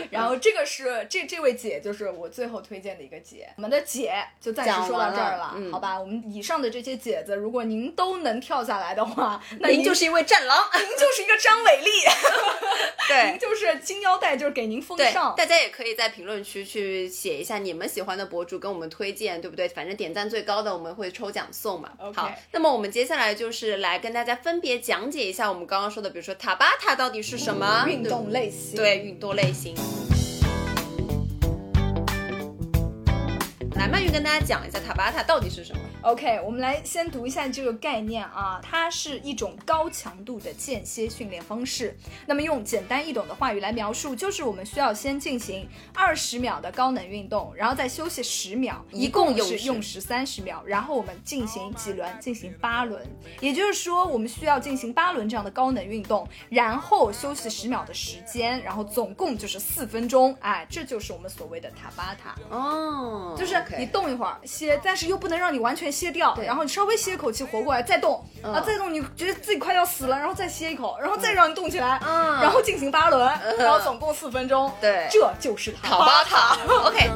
然后这个是这这位姐，就是我最后推荐的一个姐。我们的姐就暂时说到这儿了，了嗯好吧？我们以上的这些姐子，如果您都能跳下来的话，那您您就是一位战狼，*laughs* 您就是一个张伟丽，*laughs* 您对。就是金腰带，就是给您封，上。大家也可以在评论区去写一下你们喜欢的博主，跟我们推荐，对不对？反正点赞最高的我们会抽奖送嘛。好，那么我们接下来就是来跟大家分别讲解一下我们刚刚说的，比如说塔巴塔到底是什么运动类型，对运动类型。来，曼玉跟大家讲一下塔巴塔到底是什么。OK，我们来先读一下这个概念啊，它是一种高强度的间歇训练方式。那么用简单易懂的话语来描述，就是我们需要先进行二十秒的高能运动，然后再休息十秒，一一共是用时三十秒，然后我们进行几轮，进行八轮。也就是说，我们需要进行八轮这样的高能运动，然后休息十秒的时间，然后总共就是四分钟。哎，这就是我们所谓的塔巴塔。哦，就是你动一会儿歇，但是又不能让你完全歇掉，然后你稍微歇一口气活过来再动，嗯。啊再动你觉得自己快要死了，然后再歇一口，然后再让你动起来，嗯。然后进行八轮，然后总共四分钟，对。这就是塔塔巴塔。*laughs* *laughs* OK，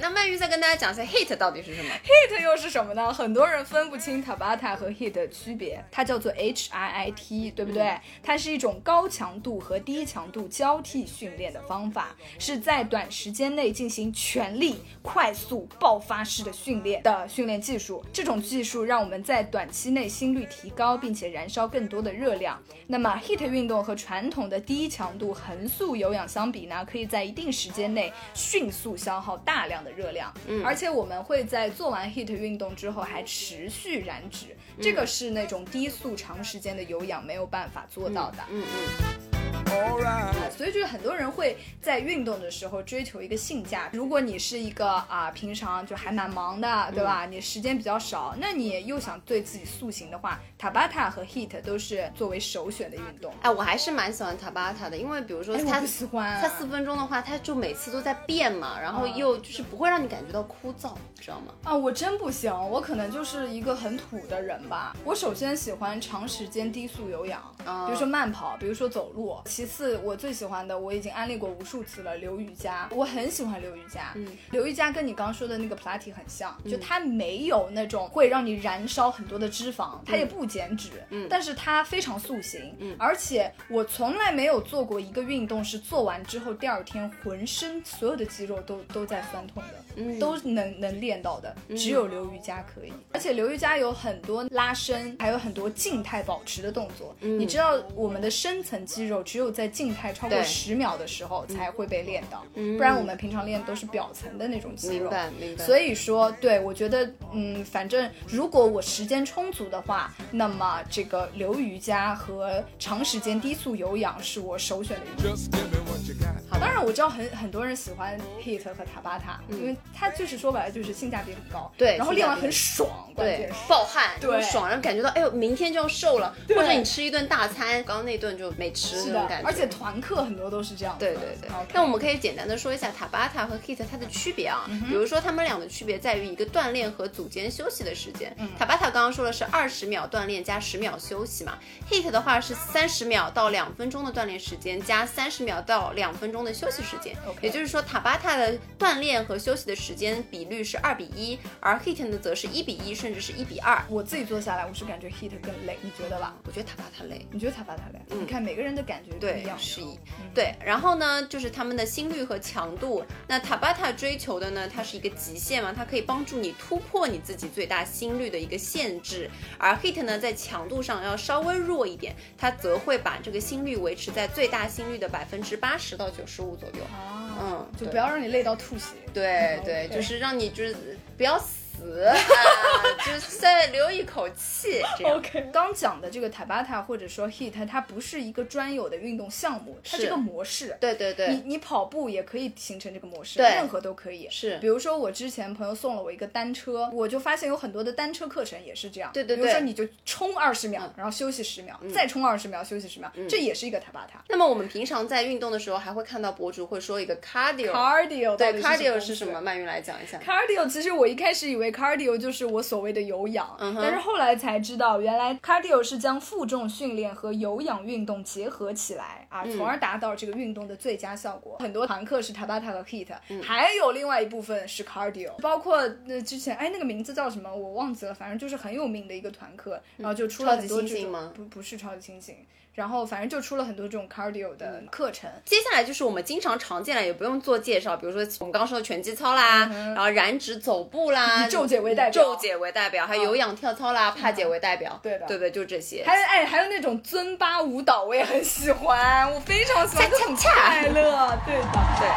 那曼玉再跟大家讲一下 hit 到底是什么。hit 又是什么呢？很多人分不清 Tabata 和 hit 的区别，它叫做 H I I T，对不对？它是一种高强度和低强度交替训练的方法，是在短时间内进行全力、快速、爆发式的训练的训练技术。这种技术让我们在短期内心率提高，并且燃烧更多的热量。那么 hit 运动和传统的低强度横速有氧相比呢，可以在一定时间内迅速消耗大量的热量，嗯，而且我们会在做完 hit 运动之后还持续燃脂，这个是那种低速长时间的有氧没有办法做到的。嗯嗯.所以就是很多人会在运动的时候追求一个性价比。如果你是一个啊、平常就还蛮忙的，对吧？你时间比较少，那你又想对自己塑形的话，Tabata 和 Heat 都是作为首选的运动。哎，我还是蛮喜欢塔巴塔的，因为比如说哎，我它不喜欢、它四分钟的话，它就每次都在变嘛，然后又就是不会让你感觉到枯燥，知道吗？啊，我真不行，我可能就是一个很土的人吧。我首先喜欢长时间低速有氧，啊比如说慢跑，比如说走路。其次，我最喜欢的我已经安利过无数次了，流瑜伽。我很喜欢流瑜伽，嗯流瑜伽跟你刚刚说的那个普拉提很像，就它没有那种会让你燃烧很多的脂肪，它也不减脂，嗯但是它非常塑形，而且我从来没有做过一个运动是做完之后第二天浑身所有的肌肉都都在酸痛的，嗯都能能练到的，只有流瑜伽可以。而且流瑜伽有很多拉伸，还有很多静态保持的动作。你知道我们的深层肌肉只有在静态超过对十秒的时候才会被练到，不然我们平常练都是表层的那种肌肉。明白明白。所以说，对我觉得，嗯，反正如果我时间充足的话，那么这个流瑜伽和长时间低速有氧是我首选的运动。Just give me what you got. 好，当然我知道很很多人喜欢 HIT 和塔巴塔，因为它就是说白了就是性价比很高，对然后练完很爽，关对键是。暴汗，对很爽，然后感觉到哎呦，明天就要瘦了，对或者你吃一顿大餐，刚刚那顿就没吃那种感，觉。而且团课很多都是这样的。对对对那我们可以简单的说一下塔巴塔和 HIT 它的区别啊。嗯比如说它们俩的区别在于一个锻炼和组间休息的时间。嗯塔巴塔刚刚说的是二十秒锻炼加十秒休息嘛，HIT 的话是三十秒到两分钟的锻炼时间加三十秒到两分钟的休息时间。也就是说塔巴塔的锻炼和休息的时间比率是二比一，而 HIT 呢则是一比一甚至是一比二。我自己做下来，我是感觉 HIT 更累，你觉得吧？我觉得塔巴塔累。你觉得塔巴塔累？嗯你看每个人的感觉不一对样，。是一，对，然后呢，就是他们的心率和强度。那塔巴塔追求的呢，它是一个极限嘛，它可以帮助你突破你自己最大心率的一个限制。而 HIT 呢，在强度上要稍微弱一点，它则会把这个心率维持在最大心率的百分之八十到九十五左右。啊，嗯，就不要让你累到吐血。对对，就是让你就是不要死。词啊，就是再留一口气，*laughs* 这样。OK，刚讲的这个 Tabata 或者说 Heat，它不是一个专有的运动项目，它是是个模式。对对对，你你跑步也可以形成这个模式，对任何都可以。是比如说我之前朋友送了我一个单车，我就发现有很多的单车课程也是这样。对对对比如说你就冲二十秒，然后休息十秒，再冲二十秒，休息十秒，这也是一个 Tabata。那么我们平常在运动的时候，还会看到博主会说一个 cardio。Cardio 到对底，cardio 是是什么？？曼玉来讲一下。Cardio 其实我一开始以为 cardio 就是我所谓的有氧，嗯但是后来才知道，原来 cardio 是将负重训练和有氧运动结合起来啊，嗯。从而达到这个运动的最佳效果。很多团课是 Tabata 和 Heat，、还嗯有另外一部分是 cardio，包括那之前哎那个名字叫什么？我忘记了，反正就是很有名的一个团课，然后就出了很多这种不不是超级猩猩，然后反正就出了很多这种 cardio 的课程。接下来就是我们经常常见的，也不用做介绍，比如说我们刚刚说的拳击操啦，然后燃脂走步啦，以皱姐为代表皱姐为代表，还有有氧跳操啦，帕姐为代表，对的对对，就这些。还有哎，还有那种尊巴舞蹈，我也很喜欢，我非常喜欢，就很快乐。对的，对。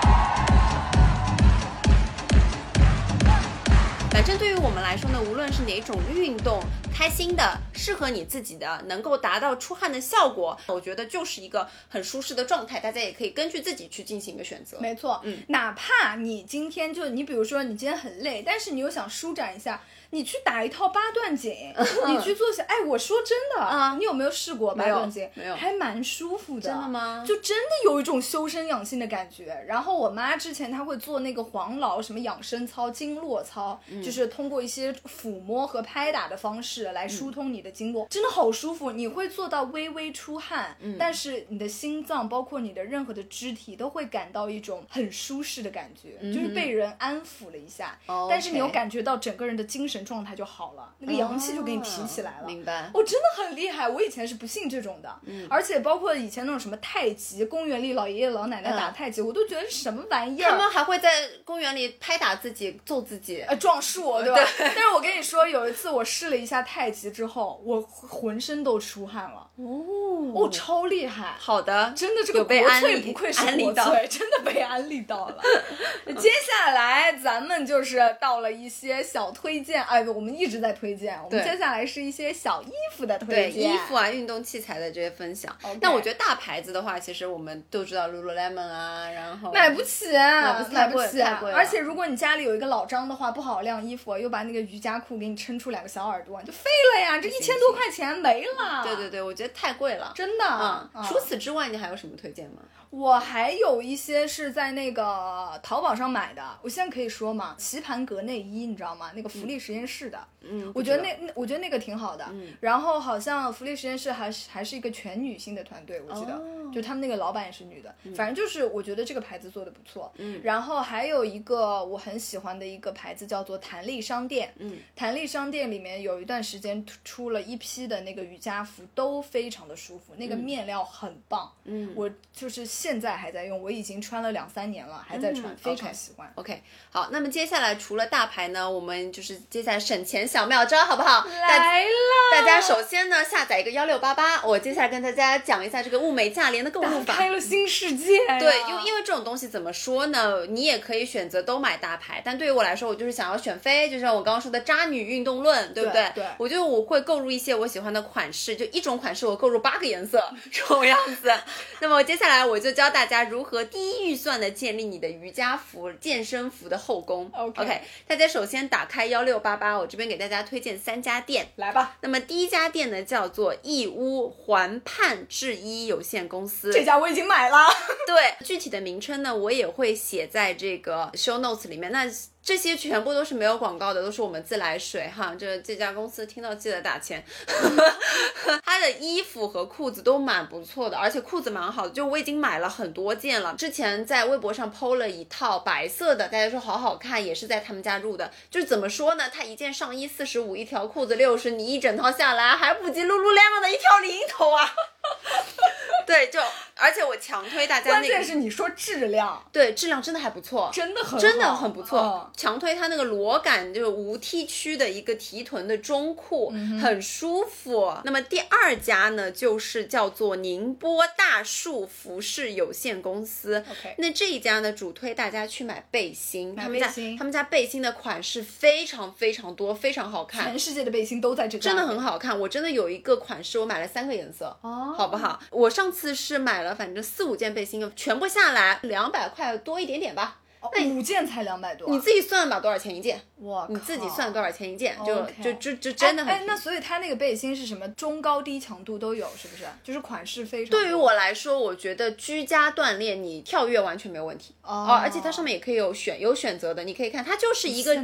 反正对于我们来说呢，无论是哪种运动，开心的、适合你自己的、能够达到出汗的效果，我觉得就是一个很舒适的状态。大家也可以根据自己去进行一个选择。没错。嗯，哪怕你今天就你比如说你今天很累，但是你又想舒展一下。你去打一套八段锦，*laughs* 你去做下，哎，我说真的，啊你有没有试过八段锦？没有还蛮舒服的。真的吗就真的有一种修身养性的感觉。然后我妈之前她会做那个黄老什么养生操、经络操，嗯就是通过一些抚摸和拍打的方式来疏通你的经嗯络，真的好舒服。你会做到微微出汗，但是你的心脏包括你的任何的肢体都会感到一种很舒适的感觉，就是被人安抚了一下。哦但是你又感觉到整个人的精神状态就好了，那个阳气就给你提起来了。哦明白。我真的很厉害，我以前是不信这种的，嗯而且包括以前那种什么太极，公园里老爷爷老奶奶打太极，我都觉得是什么玩意儿。嗯他们还会在公园里拍打自己、揍自己。呃，撞树，*laughs* 对吧？但是我跟你说，有一次我试了一下太极之后，我浑身都出汗了，哦哦，超厉害。好的，真的，这个有被国粹安利不愧是国粹，真的被安利到了。*laughs* 接下来咱们就是到了一些小推荐，哎，我们一直在推荐，我们对接下来是一些小衣服的推荐对荐，衣服啊、运动器材的这些分享。那我觉得大牌子的话，其实我们都知道 Lululemon 啊，然后买不起，不起买不起。而且如果你家里有一个老张的话，不好好晾衣服，又把那个瑜伽裤给你撑出两个小耳朵，你就废了呀！这一千多块钱没了。对对对，我觉得太贵了。真的。嗯，嗯除此之外，你还有什么推荐吗？我还有一些是在那个淘宝上买的，我现在可以说嘛，棋盘格内衣，你知道吗？那个福利实验室的，嗯，我觉得那那我觉得那个挺好的。嗯。然后好像福利实验室还是还是一个全女性的团队，我记得，哦。就他们那个老板也是女的，反正就是我觉得这个牌子做的不错。嗯。然后还有一个我很喜欢的一个牌子叫做弹力商店，嗯，弹力商店里面有一段时间出出了一批的那个瑜伽服，都非常的舒服，那个面料很棒，嗯。我就是现在还在用，我已经穿了两三年了，还在穿，嗯非常喜欢。OK，好，那么接下来除了大牌呢，我们就是接下来省钱小妙招，好不好？来了，大家首先呢，下载一个幺六八八，我接下来跟大家讲一下这个物美价廉的购物法。开了新世界呀。对，因为因为这种东西怎么说呢？你也可以选择都买大牌，但对于我来说，我就是想要选飞，就像我刚刚说的渣女运动论，对不对对我觉得我会购入一些我喜欢的款式，就一种款式我购入八个颜色这种样子。那么接下来我就教大家如何低预算的建立你的瑜伽服、健身服的后宫。OK 大家首先打开幺六八八，我这边给大家推荐三家店。来吧，那么第一家店呢，叫做义乌环盼制衣有限公司。这家我已经买了。对，具体的名称呢，我也会写在这个 show notes 里面。那这些全部都是没有广告的，都是我们自来水哈。这这家公司听到记得打钱。*laughs* 它的衣服和裤子都蛮不错的，而且裤子蛮好的，就我已经买了很多件了。之前在微博上 PO 了一套白色的，大家说好好看，也是在他们家入的。就是怎么说呢，它一件上衣四十五，一条裤子六十，你一整套下来还不及 lululemon 的一条零头啊。*laughs* 对，就而且我强推大家关那个键是你说质量。对质量真的还不错，真的很真的很不错。嗯，强推它那个裸感就是无 T 区的一个提臀的中裤，嗯很舒服。那么第二家呢，就是叫做宁波大树服饰有限公司。那这一家呢，主推大家去买背心，他们家背心。他们家背心的款式非常非常多，非常好看。全。世界的背心都在这个，真的很好看，我真的有一个款式，我买了三个颜色，哦。好不好？我上次是买了，反正四五件背心，全部下来两百块多一点点吧。哦五件才两百多，你自己算吧，多少钱一件？我你自己算多少钱一件？就就就就真的很哎哎，那所以它那个背心是什么中高低强度都有，是不是？就是款式非常对于我来说，我觉得居家锻炼你跳跃完全没有问题哦而且它上面也可以有选有选择的，你可以看它就是一个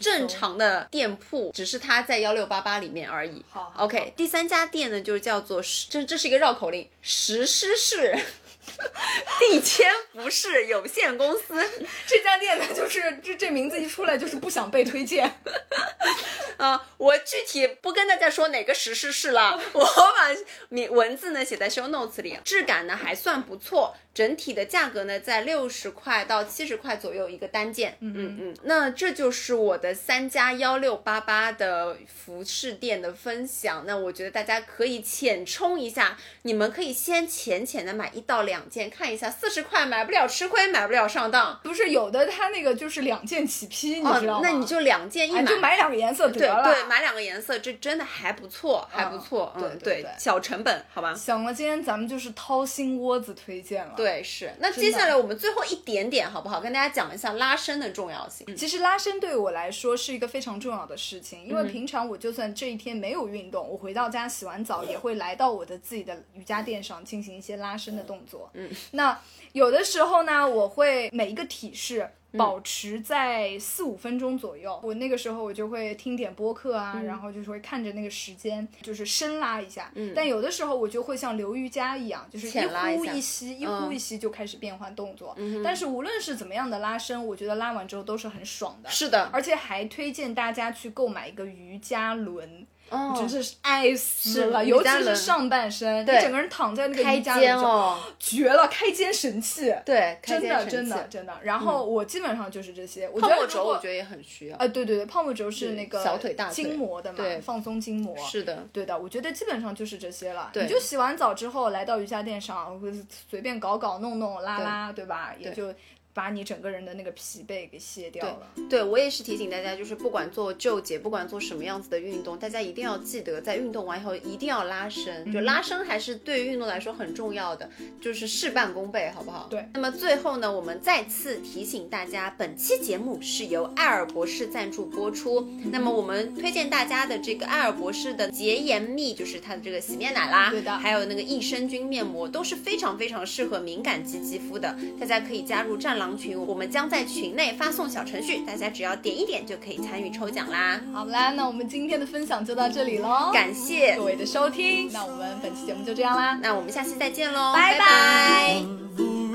正常的店铺，只是它在幺六八八里面而已。好好 OK，第三家店呢就是叫做石这这是一个绕口令，石狮市 *laughs* 地谦服饰有限公司。这家店呢，就是这这名字一出来就是不想被推荐。*laughs* 啊、我具体不跟大家说哪个时事是了，我把名文字呢写在 show notes 里。质感呢还算不错，整体的价格呢在六十块到七十块左右一个单件。嗯嗯嗯，那这就是我的三家幺六八八的服饰店的分享。那我觉得大家可以浅冲一下，你们可以先浅浅的买一到两件看一下，四十块买不了吃亏，买不了上当。不是有的，它那个就是两件起批，你知道吗？哦那你就两件一买，哎就买两个颜色得了。对对，买两个颜色，这真的还不错，还不错。对嗯，对对小成本，好吧？行了，今天咱们就是掏心窝子推荐了。，对，是。那接下来我们最后一点点，好不好？跟大家讲一下拉伸的重要性。其实拉伸对我来说是一个非常重要的事情，因为嗯平常我就算这一天没有运动，我回到家洗完澡也会来到我的自己的瑜伽垫上进行一些拉伸的动作。嗯，那有的时候呢，我会每一个体式。保持在四五分钟左右，我那个时候我就会听点播客啊，然后就是会看着那个时间，就是深拉一下。嗯，但有的时候我就会像流瑜伽一样，就是一呼一吸，一呼嗯一吸就开始变换动作。但是无论是怎么样的拉伸，我觉得拉完之后都是很爽的。是的，而且还推荐大家去购买一个瑜伽轮。哦。真是爱死了，尤其是上半身，你对整个人躺在那个开瑜伽肩上，哦，绝了，开肩神器，对，开真的肩神器。真的真的。然后我基本上就是这些，我泡沫轴觉得如果我觉得也很需要。啊，对对对，泡沫轴是那个小腿大腿。筋膜的嘛，放松筋膜。是的，对的，我觉得基本上就是这些了。对。你就洗完澡之后来到瑜伽垫上，随便搞搞弄弄拉拉，对。吧？也就把你整个人的那个疲惫给卸掉了。对我也是提醒大家，就是不管做纠结，不管做什么样子的运动，大家一定要记得，在运动完以后一定要拉伸，就拉伸还是对于运动来说很重要的，就是事半功倍，好不好？对那么最后呢，我们再次提醒大家，本期节目是由艾尔博士赞助播出。那么我们推荐大家的这个艾尔博士的洁颜蜜，就是它的这个洗面奶啦，对的还有那个益生菌面膜，都是非常非常适合敏感肌肌肤的。大家可以加入战狼群，我们将在群内发送小程序，大家只要点一点就可以参与抽奖啦。好啦，那我们今天的分享就到这里喽，感谢各，位的收听，那我们本期节目就这样啦，那我们下期再见喽，拜拜